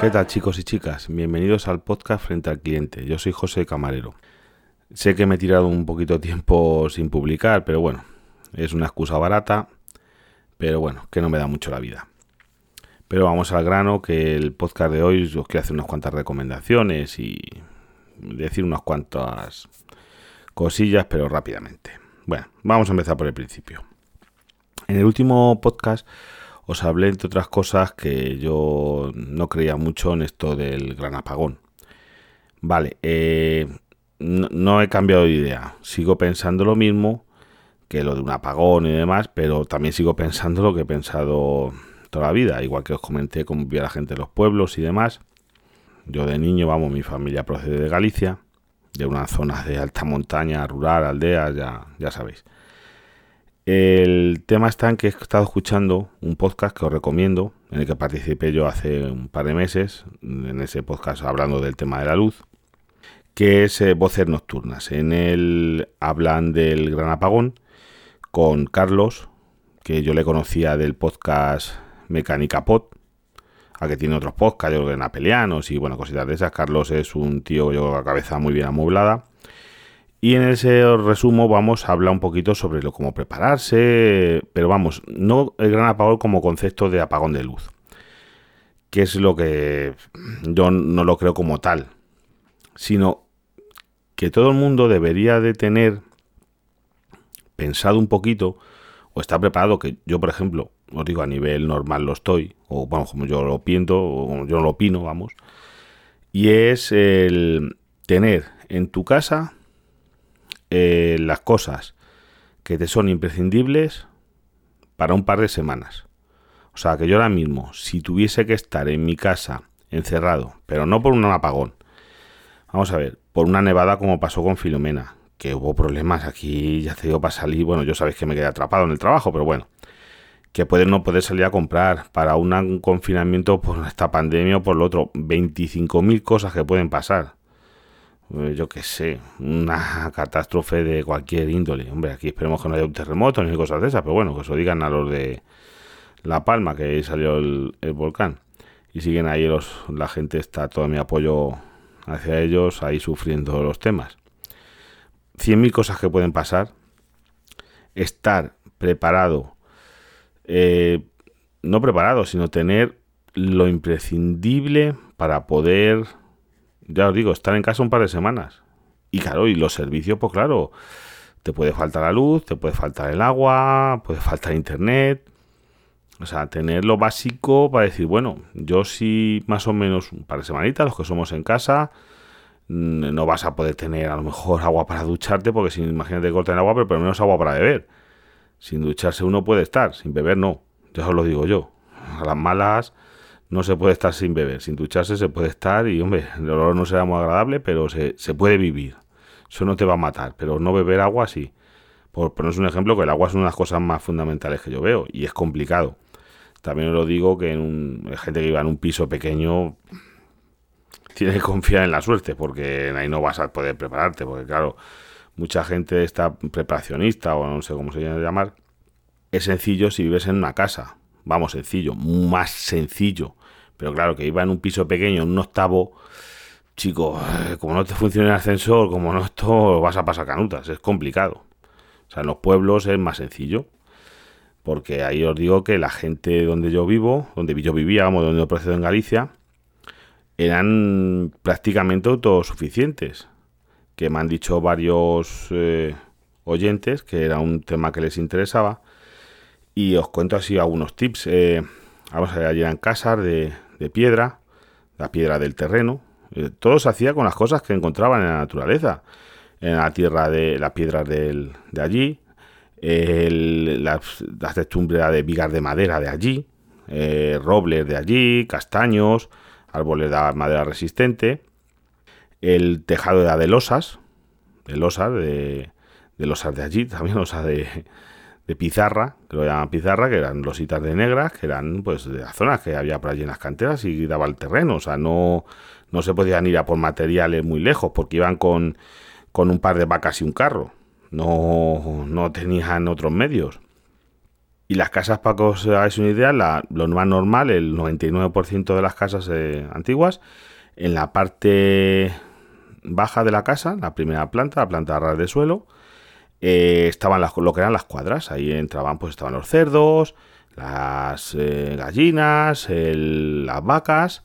¿Qué tal chicos y chicas? Bienvenidos al podcast Frente al Cliente. Yo soy José Camarero. Sé que me he tirado un poquito de tiempo sin publicar, pero bueno, es una excusa barata, pero bueno, que no me da mucho la vida. Pero vamos al grano, que el podcast de hoy os quiero hacer unas cuantas recomendaciones y decir unas cuantas cosillas, pero rápidamente. Bueno, vamos a empezar por el principio. En el último podcast os hablé, entre otras cosas, que yo no creía mucho en esto del gran apagón. Vale, eh, no, he cambiado de idea. Sigo pensando lo mismo que lo de un apagón y demás, pero también sigo pensando lo que he pensado toda la vida. Igual que os comenté cómo vivía la gente de los pueblos y demás. Yo de niño, vamos, mi familia procede de Galicia, de una zona de alta montaña, rural, aldea, ya, ya sabéis. El tema está en que he estado escuchando un podcast que os recomiendo, en el que participé yo hace un par de meses, en ese podcast hablando del tema de la luz, que es eh, Voces Nocturnas. En él hablan del gran apagón con Carlos, que yo le conocía del podcast Mecánica Pod, a que tiene otros podcasts, yo creo que Napelianos y bueno, cositas de esas. Carlos es un tío yo con la cabeza muy bien amueblada y en ese resumo vamos a hablar un poquito sobre lo, cómo prepararse, pero vamos, no el gran apagón como concepto de apagón de luz, que es lo que yo no lo creo como tal, sino que todo el mundo debería de tener pensado un poquito o está preparado, que yo por ejemplo, os digo a nivel normal lo estoy, o vamos, como yo lo pienso, o yo lo opino, vamos, y es el tener en tu casa eh, las cosas que te son imprescindibles para un par de semanas. O sea, que yo ahora mismo, si tuviese que estar en mi casa encerrado, pero no por un apagón, vamos a ver, por una nevada como pasó con Filomena, que hubo problemas aquí, ya te digo, para salir, bueno, yo sabéis que me quedé atrapado en el trabajo, pero bueno, que puede no poder salir a comprar para un confinamiento por esta pandemia o por lo otro, 25.000 cosas que pueden pasar. Eh, yo qué sé, una catástrofe de cualquier índole. Hombre, aquí esperemos que no haya un terremoto ni cosas de esas, pero bueno, que eso digan a los de La Palma, que ahí salió el, volcán. Y siguen ahí los, la gente, está todo mi apoyo hacia ellos, ahí sufriendo los temas. Cien mil cosas que pueden pasar. Estar preparado, eh, no preparado, sino tener lo imprescindible para poder ya os digo, estar en casa un par de semanas. Y claro, y los servicios, pues claro, te puede faltar la luz, te puede faltar el agua, puede faltar internet. O sea, tener lo básico para decir, bueno, yo sí más o menos un par de semanitas, los que somos en casa, mm, no vas a poder tener a lo mejor agua para ducharte, porque si imagínate cortar el agua, pero por lo menos agua para beber. Sin ducharse uno puede estar, sin beber no. Ya os lo digo yo. A las malas no se puede estar sin beber, sin ducharse se puede estar y, hombre, el olor no será muy agradable, pero se, puede vivir. Eso no te va a matar, pero no beber agua sí. Por poneros un ejemplo, que el agua es una de las cosas más fundamentales que yo veo y es complicado. También os lo digo que en un, gente que viva en un piso pequeño tiene que confiar en la suerte porque ahí no vas a poder prepararte, porque claro, mucha gente está preparacionista o no sé cómo se llama llamar. Es sencillo si vives en una casa, vamos, sencillo, más sencillo. Pero claro, que iba en un piso pequeño, en un octavo, chico, eh, como no te funciona el ascensor, como no esto, vas a pasar canutas, es complicado. O sea, en los pueblos es más sencillo. Porque ahí os digo que la gente donde yo vivo, donde yo vivía, vamos, donde yo procedo en Galicia, eran prácticamente autosuficientes. Que me han dicho varios eh, oyentes que era un tema que les interesaba y os cuento así algunos tips. Eh, vamos a ver, allí eran casas de, piedra, la piedra del terreno. Eh, todo se hacía con las cosas que encontraban en la naturaleza. En la tierra de las piedras de allí, las, las techumbres de vigas de madera de allí, eh, robles de allí, castaños, árboles de madera resistente, el tejado de losas, de losas de, de losas de allí, también losas de, de pizarra, que lo llaman pizarra, que eran lositas de negras, que eran pues de las zonas que había por allí en las canteras y daba el terreno, o sea, no, no se podían ir a por materiales muy lejos porque iban con, con un par de vacas y un carro, no, no tenían otros medios. Y las casas, para que os hagáis una idea, lo más normal, el 99% de las casas eh, antiguas, en la parte baja de la casa, la primera planta, la planta ras de suelo, eh, estaban las, lo que eran las cuadras. Ahí entraban, pues estaban los cerdos, las eh, gallinas, las vacas.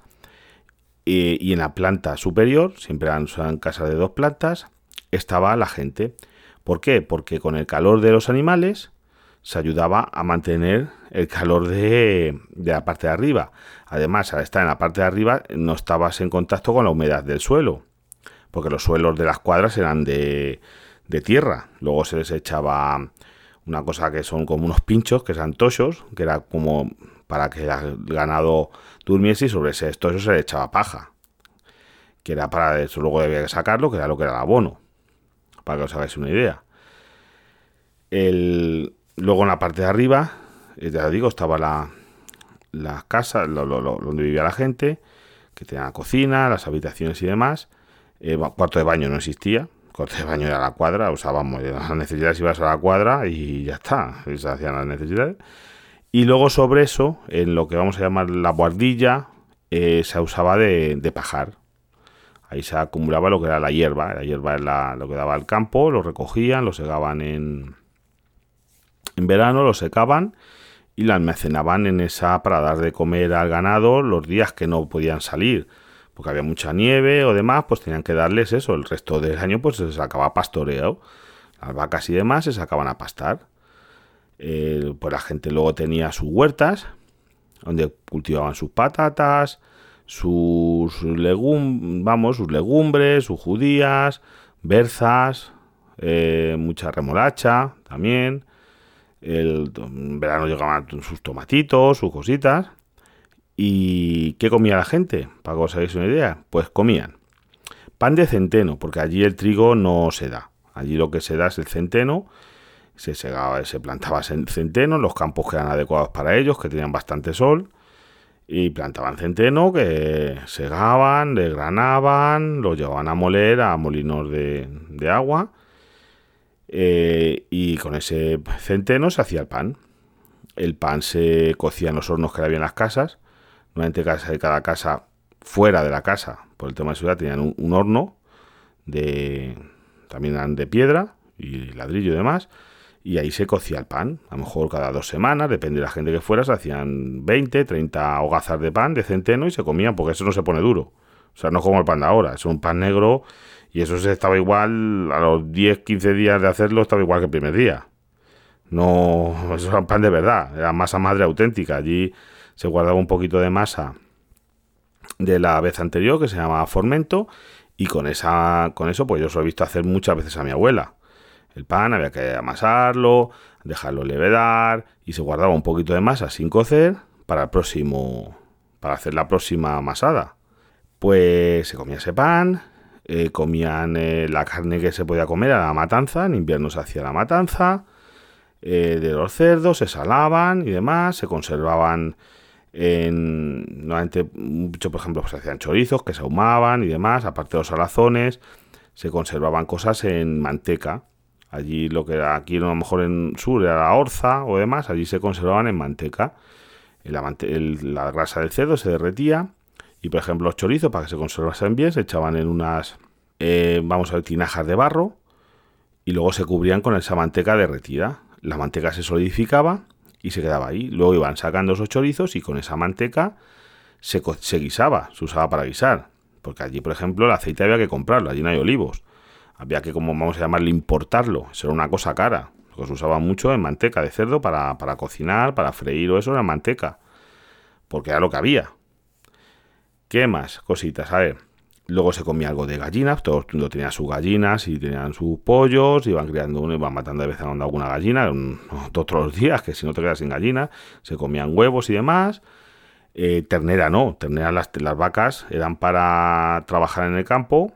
y en la planta superior, siempre eran, eran casas de dos plantas, estaba la gente. ¿Por qué? Porque con el calor de los animales se ayudaba a mantener el calor de, la parte de arriba. Además, al estar en la parte de arriba no estabas en contacto con la humedad del suelo, porque los suelos de las cuadras eran de, de tierra. Luego se les echaba una cosa que son como unos pinchos, que eran tochos, que era como para que el ganado durmiese y sobre ese tocho se le echaba paja, que era para eso luego debía sacarlo, que era lo que era el abono, para que os hagáis una idea. El, Luego en la parte de arriba, eh, ya digo, estaba la, la casa donde vivía la gente, que tenía la cocina, las habitaciones y demás. Eh, cuarto de baño no existía. Cuarto de baño era la cuadra, usábamos las necesidades, ibas a la cuadra y ya está, se hacían las necesidades. Y luego sobre eso, en lo que vamos a llamar la guardilla, eh, se usaba de, pajar. Ahí se acumulaba lo que era la hierba. La hierba era lo que daba al campo, lo recogían, lo segaban en, en verano lo secaban y lo almacenaban en esa para dar de comer al ganado los días que no podían salir, porque había mucha nieve o demás, pues tenían que darles eso. El resto del año pues se sacaba pastoreo, las vacas y demás se sacaban a pastar. pues la gente luego tenía sus huertas, donde cultivaban sus patatas, sus legum vamos, sus legumbres, sus judías, berzas, eh, mucha remolacha también. El verano llegaban sus tomatitos, sus cositas. ¿Y qué comía la gente? Para que os hagáis una idea. Pues comían pan de centeno, porque allí el trigo no se da. Allí lo que se da es el centeno. Se, segaba, se plantaba centeno, los campos que eran adecuados para ellos, que tenían bastante sol. Y plantaban centeno que segaban, desgranaban, lo llevaban a moler a molinos de, agua eh, y con ese centeno se hacía el pan. El pan se cocía en los hornos que había en las casas. Normalmente cada casa fuera de la casa, por el tema de seguridad, tenían un, horno de también eran de piedra y ladrillo y demás. Y ahí se cocía el pan. A lo mejor cada dos semanas, depende de la gente que fuera, se hacían 20, 30 hogazas de pan de centeno y se comían, porque eso no se pone duro. O sea, no como el pan de ahora, es un pan negro y eso estaba igual, a los 10, 15 días de hacerlo, estaba igual que el primer día. No, eso era pan de verdad, era masa madre auténtica. Allí se guardaba un poquito de masa de la vez anterior, que se llamaba formento, y con, esa, con eso, pues yo se lo he visto hacer muchas veces a mi abuela. El pan había que amasarlo, dejarlo levedar, y se guardaba un poquito de masa sin cocer para el próximo, para hacer la próxima amasada. Pues se comía ese pan, eh, comían eh, la carne que se podía comer a la matanza, en invierno se hacía la matanza eh, de los cerdos, se salaban y demás, se conservaban en, normalmente, mucho, por ejemplo, pues, se hacían chorizos que se ahumaban y demás, aparte de los salazones, se conservaban cosas en manteca. Allí lo que era aquí a lo mejor en sur era la orza o demás, allí se conservaban en manteca. La, la grasa del cerdo se derretía y por ejemplo los chorizos, para que se conservasen bien, se echaban en unas, eh, vamos a ver, tinajas de barro y luego se cubrían con esa manteca derretida. La manteca se solidificaba y se quedaba ahí. Luego iban sacando esos chorizos y con esa manteca se, guisaba, se usaba para guisar. Porque allí, por ejemplo, el aceite había que comprarlo, allí no hay olivos. Había que, como vamos a llamarlo, importarlo. Eso era una cosa cara. Lo se usaba mucho en manteca de cerdo para, para cocinar, para freír o eso era manteca. Porque era lo que había. ¿Qué más? Cositas, a ver. Luego se comía algo de gallinas, todo el mundo tenía sus gallinas y tenían sus pollos, iban criando uno, iban matando de vez en cuando alguna gallina, todos los días, que si no te quedas sin gallina, se comían huevos y demás. Eh, ternera no, ternera las, las vacas eran para trabajar en el campo,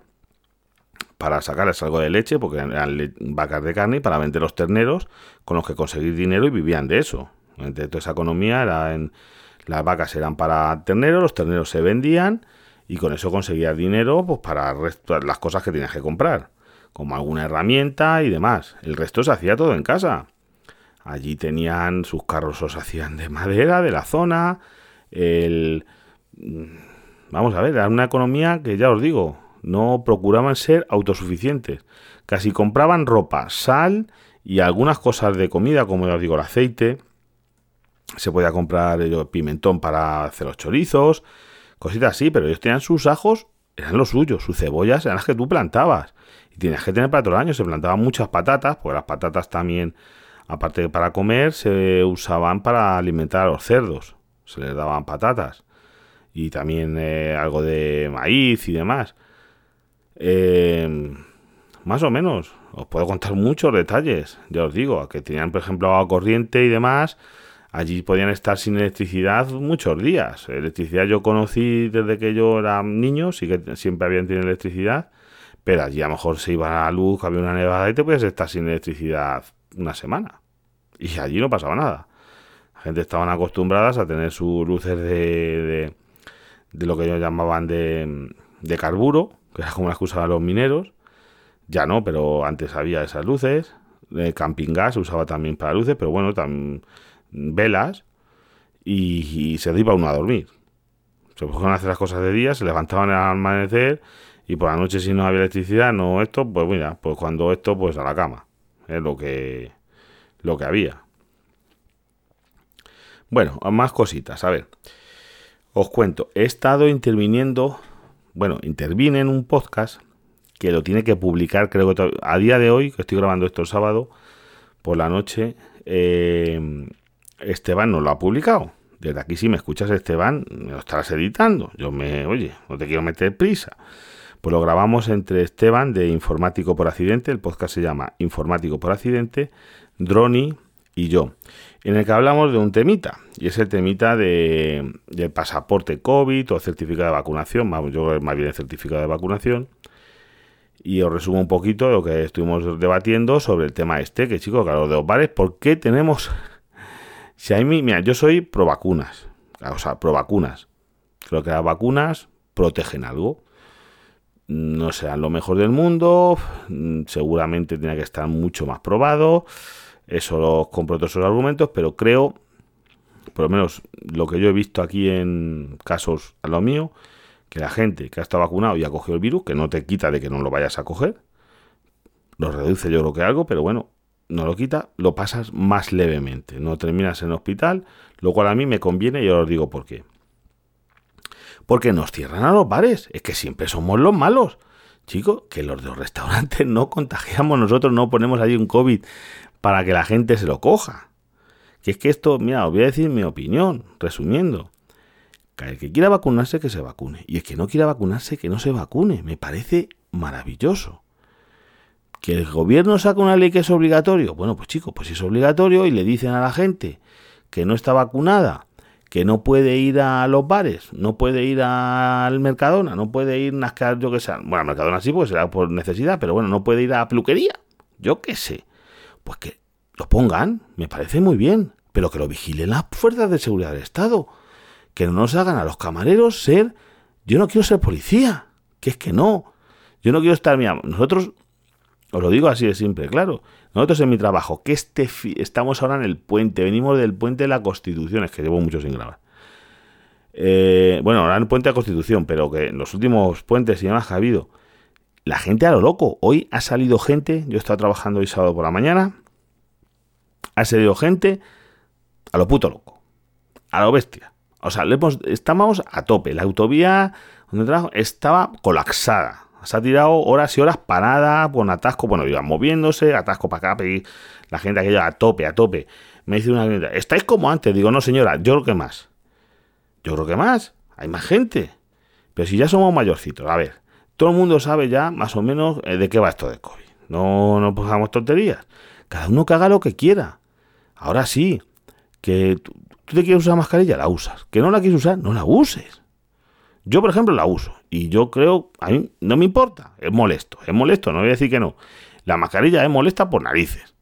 para sacarles algo de leche, porque eran vacas de carne, para vender los terneros, con los que conseguir dinero y vivían de eso. Entonces, toda esa economía era en las vacas eran para terneros, los terneros se vendían y con eso conseguías dinero pues, para las cosas que tenías que comprar, como alguna herramienta y demás. El resto se hacía todo en casa. Allí tenían sus carros, os hacían de madera, de la zona. El, mm, vamos a ver, era una economía que ya os digo, no procuraban ser autosuficientes. Casi compraban ropa, sal y algunas cosas de comida, como ya os digo, el aceite. Se podía comprar eh, pimentón para hacer los chorizos, cositas así, pero ellos tenían sus ajos, eran los suyos, sus cebollas eran las que tú plantabas. Y tienes que tener para todo el año, se plantaban muchas patatas, porque las patatas también, aparte de para comer, se usaban para alimentar a los cerdos. Se les daban patatas. Y también eh, algo de maíz y demás. Eh, más o menos. Os puedo contar muchos detalles. Ya os digo, que tenían, por ejemplo, agua corriente y demás. Allí podían estar sin electricidad muchos días. Electricidad yo conocí desde que yo era niño, sí que siempre habían tenido electricidad. Pero allí a lo mejor se iba a la luz, había una nevada y te podías estar sin electricidad una semana. Y allí no pasaba nada. La gente estaban acostumbradas a tener sus luces de, de, lo que ellos llamaban de, de carburo, que era como las que usaban los mineros. Ya no, pero antes había esas luces. El camping gas se usaba también para luces, pero bueno, también velas. Y, se iba uno a dormir. Se pusieron a hacer las cosas de día, se levantaban al amanecer y por la noche si no había electricidad, no esto, pues mira, pues cuando esto, pues a la cama. Es lo que, lo que había. Bueno, más cositas, a ver. Os cuento, he estado interviniendo bueno, interviene en un podcast que lo tiene que publicar, creo que a día de hoy, que estoy grabando esto el sábado por la noche, eh, Esteban no lo ha publicado. Desde aquí, si me escuchas, Esteban, me lo estarás editando. Yo me, oye, no te quiero meter prisa. Pues lo grabamos entre Esteban de Informático por Accidente, el podcast se llama Informático por Accidente, Droni y yo en el que hablamos de un temita, y es el temita de, del pasaporte COVID o certificado de vacunación, yo más bien el certificado de vacunación, y os resumo un poquito lo que estuvimos debatiendo sobre el tema este, que chicos, claro, de los bares, ¿por qué tenemos... Si hay, mira, yo soy pro vacunas, o sea, pro vacunas. Creo que las vacunas protegen algo. No sean lo mejor del mundo, seguramente tiene que estar mucho más probado eso los compro todos esos argumentos, pero creo, por lo menos lo que yo he visto aquí en casos a lo mío, que la gente que ha estado vacunado y ha cogido el virus, que no te quita de que no lo vayas a coger, lo reduce yo creo que algo, pero bueno, no lo quita, lo pasas más levemente, no terminas en el hospital, lo cual a mí me conviene y os digo por qué. Porque nos cierran a los bares, es que siempre somos los malos. Chicos, que los de los restaurantes no contagiamos nosotros, no ponemos allí un COVID para que la gente se lo coja. Que es que esto, mira, os voy a decir mi opinión, resumiendo. Que el que quiera vacunarse, que se vacune. Y el que no quiera vacunarse, que no se vacune. Me parece maravilloso. Que el gobierno saca una ley que es obligatorio. Bueno, pues chicos, pues es obligatorio y le dicen a la gente que no está vacunada, que no puede ir a los bares, no puede ir al Mercadona, no puede ir a yo que sea. Bueno, Mercadona sí, pues será por necesidad, pero bueno, no puede ir a peluquería. Yo qué sé pues que lo pongan, me parece muy bien, pero que lo vigilen las fuerzas de seguridad del Estado, que no nos hagan a los camareros ser, yo no quiero ser policía, que es que no, yo no quiero estar, mira, nosotros, os lo digo así de simple, claro, nosotros en mi trabajo, que este estamos ahora en el puente, venimos del puente de la Constitución, es que llevo mucho sin grabar. Eh, bueno, ahora en el puente de la Constitución, pero que en los últimos puentes y demás que ha habido, la gente a lo loco. Hoy ha salido gente, yo he estado trabajando hoy sábado por la mañana, ha salido gente a lo puto loco, a lo bestia. O sea, estábamos a tope. La autovía donde trabajo estaba colapsada. Se ha tirado horas y horas parada, con atasco. Bueno, iban moviéndose, atasco para acá, y la gente aquella a tope, a tope. Me dice una gente, ¿estáis como antes? Digo, no señora, yo creo que más. Yo creo que más. Hay más gente. Pero si ya somos mayorcitos, a ver, todo el mundo sabe ya más o menos eh, de qué va esto de COVID. No nos pongamos tonterías. Cada uno que haga lo que quiera. Ahora sí, que tú, te quieres usar mascarilla, la usas. Que no la quieres usar, no la uses. Yo, por ejemplo, la uso. Y yo creo, a mí no me importa. Es molesto, es molesto, no voy a decir que no. La mascarilla es molesta por narices.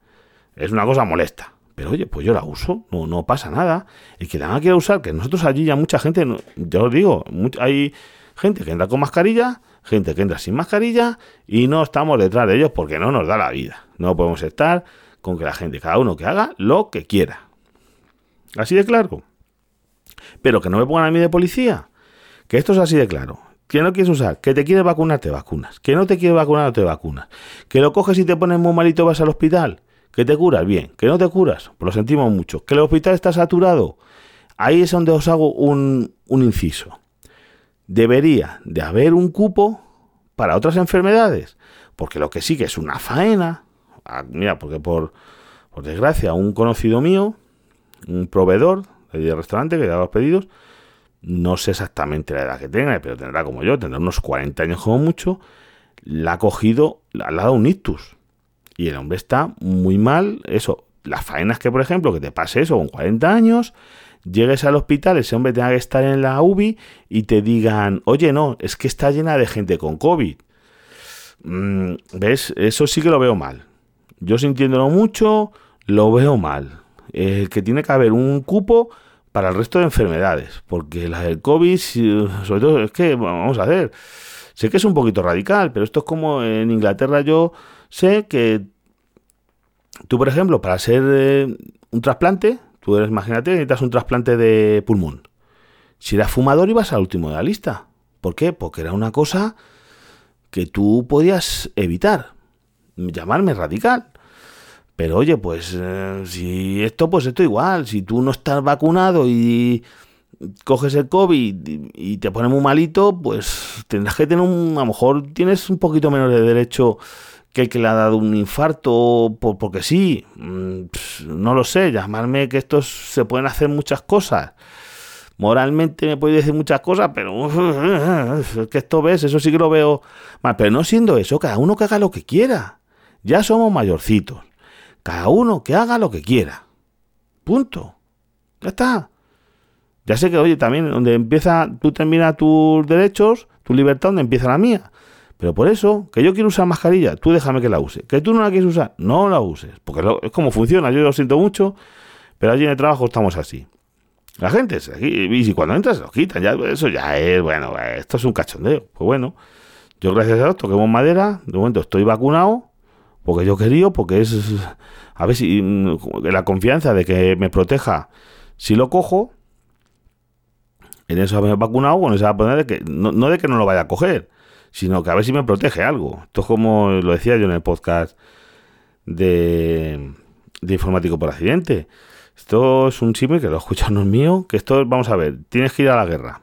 Es una cosa molesta. Pero oye, pues yo la uso, no, no pasa nada. El que la quiera usar, que nosotros allí ya mucha gente, yo os digo, hay gente que entra con mascarilla, gente que entra sin mascarilla y no estamos detrás de ellos porque no nos da la vida. No podemos estar con que la gente, cada uno que haga lo que quiera. Así de claro. Pero que no me pongan a mí de policía. Que esto es así de claro. Que no quieres usar, que te quieres vacunar, te vacunas. Que no te quieres vacunar, no te vacunas. Que lo coges y te pones muy malito, vas al hospital. Que te curas, bien. Que no te curas, pues lo sentimos mucho. Que el hospital está saturado. Ahí es donde os hago un, un inciso. Debería de haber un cupo para otras enfermedades. Porque lo que sí que es una faena. Ah, mira, porque por, por desgracia, un conocido mío, un proveedor de restaurante que da los pedidos, no sé exactamente la edad que tenga, pero tendrá como yo, tendrá unos 40 años como mucho, la ha cogido, le ha dado un ictus. Y el hombre está muy mal, eso, las faenas que, por ejemplo, que te pase eso con 40 años, llegues al hospital, ese hombre tenga que estar en la UBI y te digan, oye, no, es que está llena de gente con COVID. Mm, ¿Ves? Eso sí que lo veo mal. Yo sintiéndolo mucho, lo veo mal. Eh, que tiene que haber un cupo para el resto de enfermedades, porque la del COVID, sobre todo, es que, vamos a ver, sé que es un poquito radical, pero esto es como en Inglaterra yo sé que tú, por ejemplo, para hacer eh, un trasplante, tú eres, imagínate, necesitas un trasplante de pulmón. Si eras fumador ibas al último de la lista. ¿Por qué? Porque era una cosa que tú podías evitar. Llamarme radical. Pero oye, pues eh, si esto, pues esto igual, si tú no estás vacunado y coges el COVID y, te pones muy malito, pues tendrás que tener un, a lo mejor tienes un poquito menos de derecho que el que le ha dado un infarto por, porque sí, mm, no lo sé, llamarme que estos se pueden hacer muchas cosas. Moralmente me puede decir muchas cosas, pero es que esto ves, eso sí que lo veo. Pero no siendo eso, cada uno que haga lo que quiera. Ya somos mayorcitos. Cada uno que haga lo que quiera. Punto. Ya está. Ya sé que, oye, también donde empieza, tú terminas tus derechos, tu libertad, donde empieza la mía. Pero por eso, que yo quiero usar mascarilla, tú déjame que la use. Que tú no la quieres usar, no la uses. Porque es como funciona, yo lo siento mucho, pero allí en el trabajo estamos así. La gente, y si cuando entras se lo quitan, ya, eso ya es, bueno, esto es un cachondeo. Pues bueno, yo gracias a esto toquemos madera, de momento estoy vacunado, porque yo quería, porque es a ver si mm, la confianza de que me proteja si lo cojo, en eso me he vacunado, con esa de que no, no, de que no lo vaya a coger, sino que a ver si me protege algo. Esto es como lo decía yo en el podcast de, de informático por accidente. Esto es un símil que lo escuchan no es mío, que esto, vamos a ver, tienes que ir a la guerra.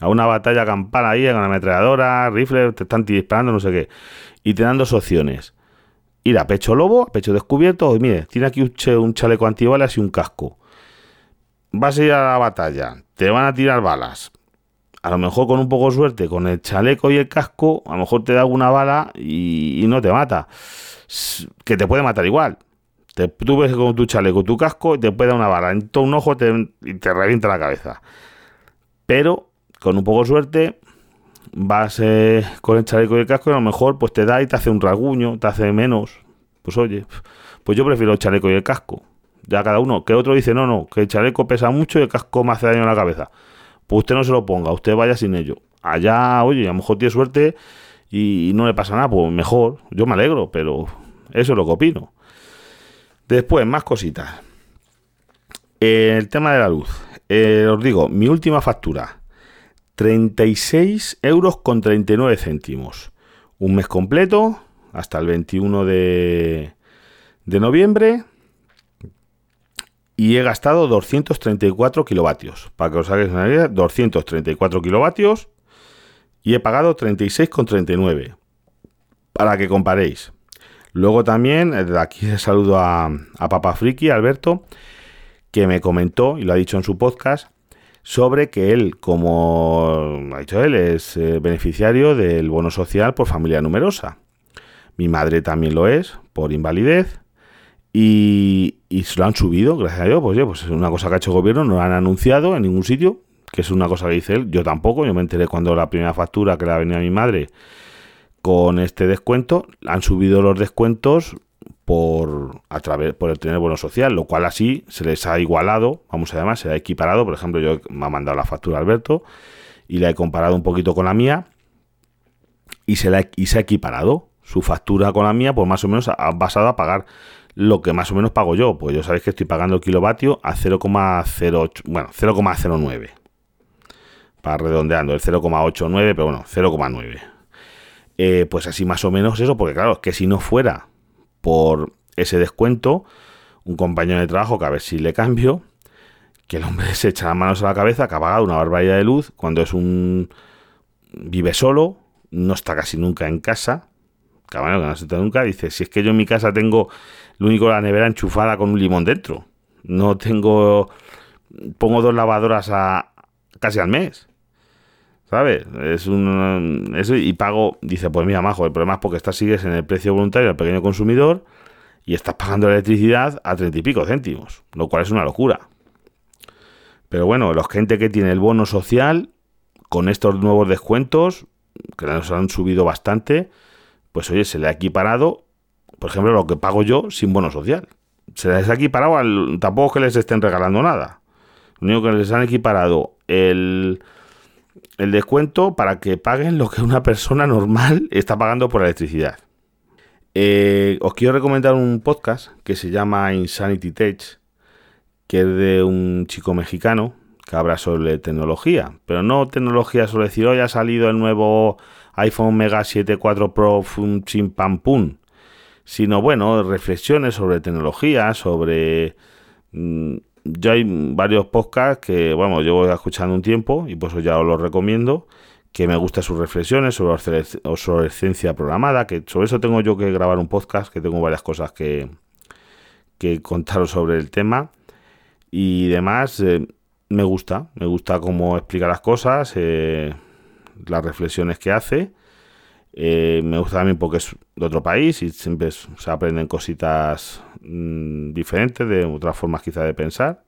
A una batalla campal ahí, con una ametralladora, rifle, te están disparando, no sé qué. Y te dan dos opciones ir a pecho lobo, a pecho descubierto, y mire, tiene aquí un, chaleco antibalas y un casco. Vas a ir a la batalla, te van a tirar balas. A lo mejor con un poco de suerte, con el chaleco y el casco, a lo mejor te da alguna bala y, no te mata. Que te puede matar igual. Te, tú ves con tu chaleco, tu casco, te puede dar una bala en todo un ojo y te revienta la cabeza. Pero, con un poco de suerte, vas con el chaleco y el casco y a lo mejor pues te da y te hace un rasguño, te hace menos. Pues oye, pues yo prefiero el chaleco y el casco. Ya cada uno, que otro dice, no, no, que el chaleco pesa mucho y el casco me hace daño en la cabeza. Pues usted no se lo ponga, usted vaya sin ello. Allá, oye, a lo mejor tiene suerte y, no le pasa nada, pues mejor, yo me alegro, pero eso es lo que opino. Después, más cositas. El tema de la luz. Eh, os digo, mi última factura 36 euros con 39 céntimos. Un mes completo, hasta el 21 de, de noviembre. Y he gastado 234 kilovatios. Para que os hagáis una idea, 234 kilovatios. Y he pagado 36,39. Para que comparéis. Luego también, de aquí saludo a, a Papa Friki, Alberto, que me comentó, y lo ha dicho en su podcast, sobre que él, como ha dicho él, es eh, beneficiario del bono social por familia numerosa. Mi madre también lo es, por invalidez. Y, se lo han subido, gracias a Dios, pues, pues es una cosa que ha hecho el gobierno, no lo han anunciado en ningún sitio, que es una cosa que dice él, yo tampoco, yo me enteré cuando la primera factura que le ha venido a mi madre con este descuento, han subido los descuentos por a través por el tener bono social, lo cual así se les ha igualado, vamos a llamar, se ha equiparado. Por ejemplo, yo me ha mandado la factura Alberto y la he comparado un poquito con la mía y se, la, y se ha equiparado su factura con la mía, pues más o menos ha basado a pagar lo que más o menos pago yo. Pues yo sabéis que estoy pagando el kilovatio a 0,08, bueno, 0,09. Para redondeando, el 0,89, pero bueno, 0,9. Eh, pues así más o menos eso, porque claro, que si no fuera por ese descuento, un compañero de trabajo que a ver si le cambio, que el hombre se echa las manos a la cabeza, que ha pagado una barbaridad de luz cuando es un... vive solo, no está casi nunca en casa, cabrón, que no está nunca, dice, si es que yo en mi casa tengo lo único la nevera enchufada con un limón dentro, no tengo... pongo dos lavadoras a casi al mes. ¿Sabes? Es un. Eso, y pago. Dice, pues mira, majo, el problema es porque estás sigues en el precio voluntario al pequeño consumidor y estás pagando la electricidad a treinta y pico céntimos, lo cual es una locura. Pero bueno, los gente que tiene el bono social, con estos nuevos descuentos, que nos han subido bastante, pues oye, se le ha equiparado, por ejemplo, lo que pago yo sin bono social. Se les ha equiparado al. Tampoco que les estén regalando nada. Lo único que les han equiparado el el descuento para que paguen lo que una persona normal está pagando por electricidad. Eh, os quiero recomendar un podcast que se llama Insanity Tech, que es de un chico mexicano que habla sobre tecnología, pero no tecnología sobre decir hoy ha salido el nuevo iPhone Mega 7 4 Pro Fum Chim Pam Pum, sino bueno, reflexiones sobre tecnología, sobre mm, yo hay varios podcasts que, bueno, llevo escuchando un tiempo y pues ya os los recomiendo, que me gustan sus reflexiones sobre obsolescencia programada, que sobre eso tengo yo que grabar un podcast, que tengo varias cosas que, que contaros sobre el tema y demás. Eh, me gusta, me gusta cómo explica las cosas, eh, las reflexiones que hace. Eh, me gusta también porque es de otro país y siempre se aprenden cositas mm, diferentes, de otras formas quizá de pensar.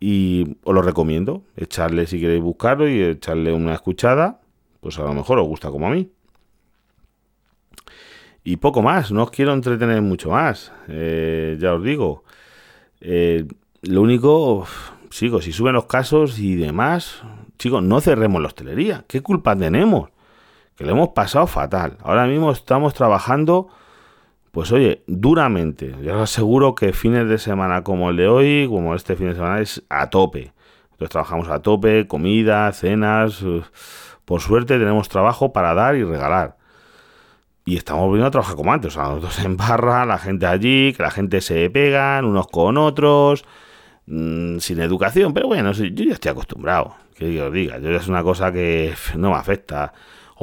Y os lo recomiendo, echarle si queréis buscarlo y echarle una escuchada, pues a lo mejor os gusta como a mí. Y poco más, no os quiero entretener mucho más, eh, ya os digo. Eh, lo único, sigo, si suben los casos y demás, chicos, no cerremos la hostelería. ¿Qué culpa tenemos? Que lo hemos pasado fatal. Ahora mismo estamos trabajando, pues oye, duramente. Yo os aseguro que fines de semana como el de hoy, como este fin de semana, es a tope. Entonces trabajamos a tope, comida, cenas. Por suerte tenemos trabajo para dar y regalar. Y estamos volviendo a trabajar como antes. O sea, nosotros en barra, la gente allí, que la gente se pegan unos con otros, mm, sin educación. Pero bueno, yo ya estoy acostumbrado. Que os diga, yo ya es una cosa que no me afecta.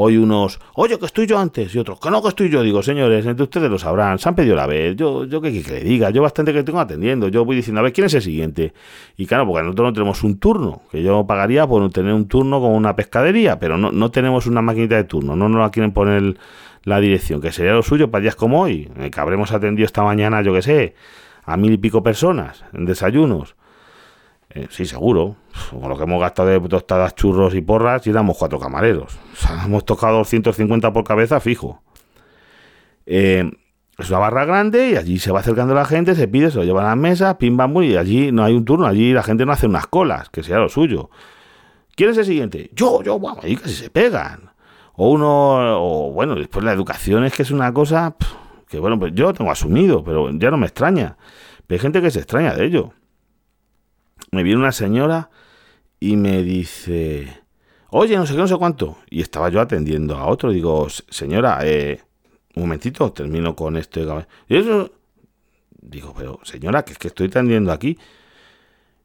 Hoy unos, oye, que estoy yo antes, y otros, que no, que estoy yo. Digo, señores, entre ustedes lo sabrán, se han pedido la vez. Yo, yo qué que le diga, yo bastante que tengo atendiendo. Yo voy diciendo, a ver, ¿quién es el siguiente? Y claro, porque nosotros no tenemos un turno, que yo pagaría por tener un turno con una pescadería, pero no, no tenemos una maquinita de turno, no nos la quieren poner la dirección, que sería lo suyo para días como hoy, que habremos atendido esta mañana, yo qué sé, a mil y pico personas en desayunos. Eh, sí, seguro. Con lo que hemos gastado de tostadas, churros y porras, y éramos cuatro camareros. O sea, hemos tocado 250 por cabeza fijo. Eh, es una barra grande y allí se va acercando la gente, se pide, se lo llevan a las mesas, pim bam, y allí no hay un turno, allí la gente no hace unas colas, que sea lo suyo. ¿Quién es el siguiente? Yo, yo, vamos, ahí casi se pegan. O uno, o bueno, después la educación es que es una cosa que, bueno, pues yo tengo asumido, pero ya no me extraña. Pero hay gente que se extraña de ello me viene una señora y me dice, oye, no sé qué, no sé cuánto. Y estaba yo atendiendo a otro. Digo, señora, eh, un momentito, termino con esto. Y eso, digo, pero señora, que es que estoy atendiendo aquí.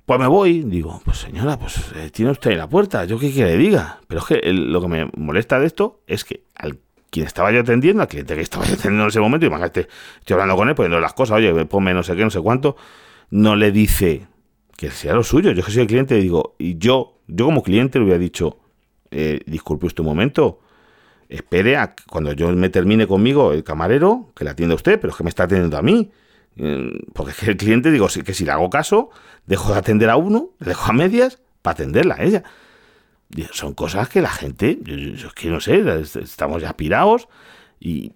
Pues me voy. Digo, pues señora, pues eh, tiene usted ahí la puerta. ¿Yo qué que diga? Pero es que lo que me molesta de esto es que al quien estaba yo atendiendo, al cliente que estaba yo atendiendo en ese momento, imagínate, estoy hablando con él, poniendo las cosas, oye, ponme no sé qué, no sé cuánto, no le dice, que sea lo suyo. Yo que soy el cliente digo, y yo, yo como cliente le hubiera dicho, eh, disculpe usted un momento, espere a cuando yo me termine conmigo el camarero, que le atienda usted, pero es que me está atendiendo a mí. Eh, porque es que el cliente, digo, que si le hago caso, dejo de atender a uno, le dejo a medias para atenderla a ella. Son cosas que la gente, yo, que no sé, estamos ya pirados y,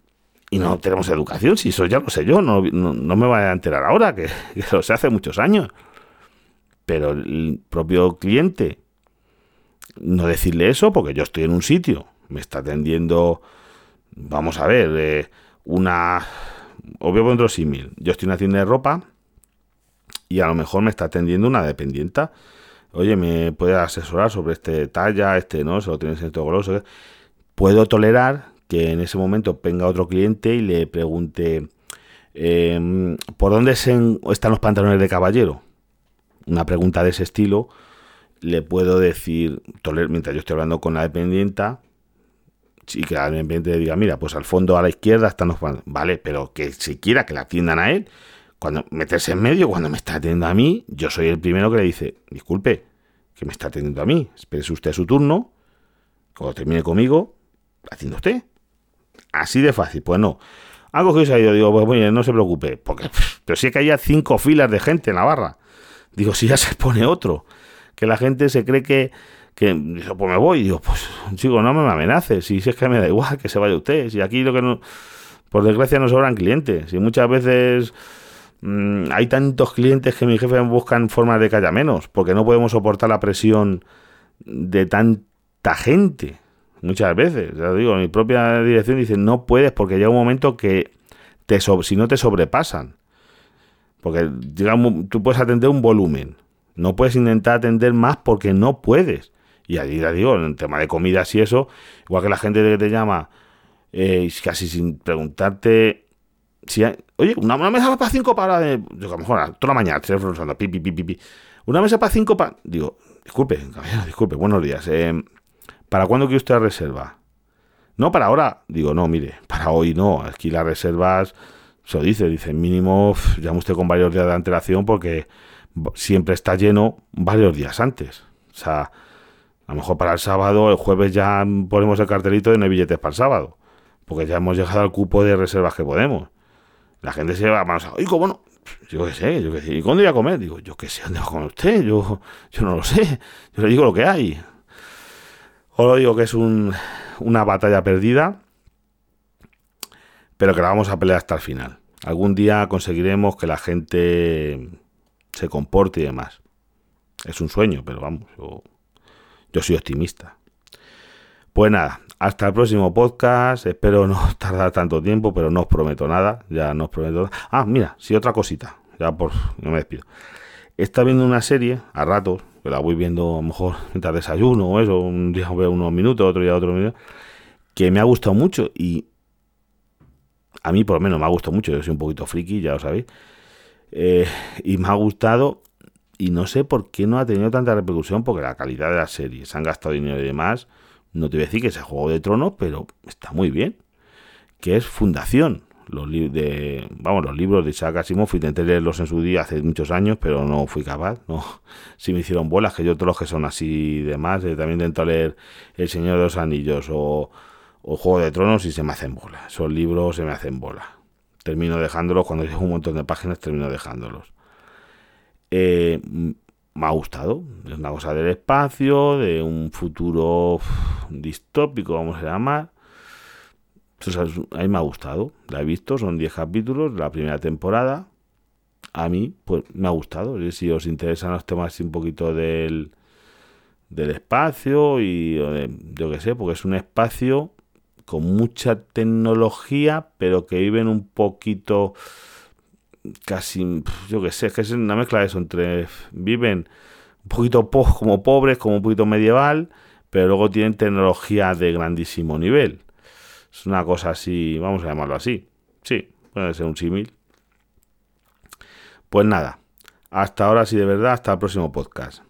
y, no tenemos educación. Si eso ya lo sé yo, no, no, me voy a enterar ahora, que, que lo sé hace muchos años pero el propio cliente no decirle eso porque yo estoy en un sitio, me está atendiendo, vamos a ver, eh, una, poner otro símil. Yo estoy en una tienda de ropa y a lo mejor me está atendiendo una dependienta. Oye, ¿me puede asesorar sobre este talla, este no? Se lo tienes en todo goloso. Puedo tolerar que en ese momento venga otro cliente y le pregunte em, ¿por dónde están los pantalones de caballero? Una pregunta de ese estilo le puedo decir, mientras yo estoy hablando con la dependienta, y que la dependiente diga, mira, pues al fondo a la izquierda están los. Vale, pero que siquiera que la atiendan a él, cuando meterse en medio, cuando me está atendiendo a mí, yo soy el primero que le dice, disculpe, que me está atendiendo a mí, espérese usted su turno, cuando termine conmigo, atiende usted. Así de fácil, pues no. Algo que ido, digo, pues oye, no se preocupe, porque, pero sí que haya cinco filas de gente en la barra. Digo, si ya se pone otro, que la gente se cree que, que pues me voy, digo, pues chico, no me amenaces, si es que me da igual que se vaya usted, si aquí lo que no, por desgracia no sobran clientes, y muchas veces Mm, hay tantos clientes que mi jefe buscan formas de que haya menos, porque no podemos soportar la presión de tanta gente. Muchas veces, ya digo, mi propia dirección dice, no puedes porque llega un momento que te si no te sobrepasan. Porque digamos, tú puedes atender un volumen, no puedes intentar atender más porque no puedes. Y allí ya digo, en el tema de comidas y eso, igual que la gente que te llama, eh, casi sin preguntarte oye, una, mesa para cinco para. De, yo, a lo mejor toda la mañana, teléfono pi, pi, pi, pi, Una mesa para cinco para. Digo, disculpe, disculpe, buenos días. Eh, ¿Para cuándo quiere usted la reserva? No, para ahora. Digo, no, mire, para hoy no. Aquí las reservas, se lo dice, dice, mínimo, llama usted con varios días de antelación porque siempre está lleno varios días antes. O sea, a lo mejor para el sábado, el jueves ya ponemos el cartelito de no hay billetes para el sábado. Porque ya hemos llegado al cupo de reservas que podemos. La gente se va a a, ¿cómo no? Yo qué sé, yo qué sé. ¿Y cuándo voy a comer? Digo, yo qué sé, ¿dónde va a comer usted? Yo, yo no lo sé. Yo le digo lo que hay. Os digo que es un, una batalla perdida, pero que la vamos a pelear hasta el final. Algún día conseguiremos que la gente se comporte y demás. Es un sueño, pero vamos, yo, soy optimista. Pues nada, hasta el próximo podcast. Espero no tardar tanto tiempo, pero no os prometo nada. Ya no os prometo nada. Ah, mira, sí, otra cosita. Ya por. No me despido. Está viendo una serie a ratos, que la voy viendo a lo mejor mientras desayuno o eso. Un día veo unos minutos, otro día otro minuto. Que me ha gustado mucho y. A mí, por lo menos, me ha gustado mucho. Yo soy un poquito friki, ya lo sabéis. Eh, y me ha gustado. Y no sé por qué no ha tenido tanta repercusión, porque la calidad de la serie, se han gastado dinero y demás no te voy a decir que sea Juego de Tronos, pero está muy bien. Que es Fundación. Los, de, vamos, los libros de Isaac Asimov, intenté leerlos en su día hace muchos años, pero no fui capaz. No, si me hicieron bolas, que yo otros los que son así de más, eh, también intento leer El Señor de los Anillos o, o Juego de Tronos y se me hacen bolas. Esos libros se me hacen bolas. Termino dejándolos, cuando llevo un montón de páginas, termino dejándolos. Eh, me ha gustado. Es una cosa del espacio, de un futuro distópico, vamos a llamar. a mí me ha gustado. La he visto, son 10 capítulos, la primera temporada. A mí, pues me ha gustado. Si os interesan los temas un poquito del, del espacio y yo qué sé, porque es un espacio con mucha tecnología, pero que viven un poquito casi, yo qué sé, es que es una mezcla de eso, entre viven un poquito como pobres, como un poquito medieval, pero luego tienen tecnología de grandísimo nivel. Es una cosa así, vamos a llamarlo así. Sí, puede ser un símil. Pues nada, hasta ahora sí de verdad, hasta el próximo podcast.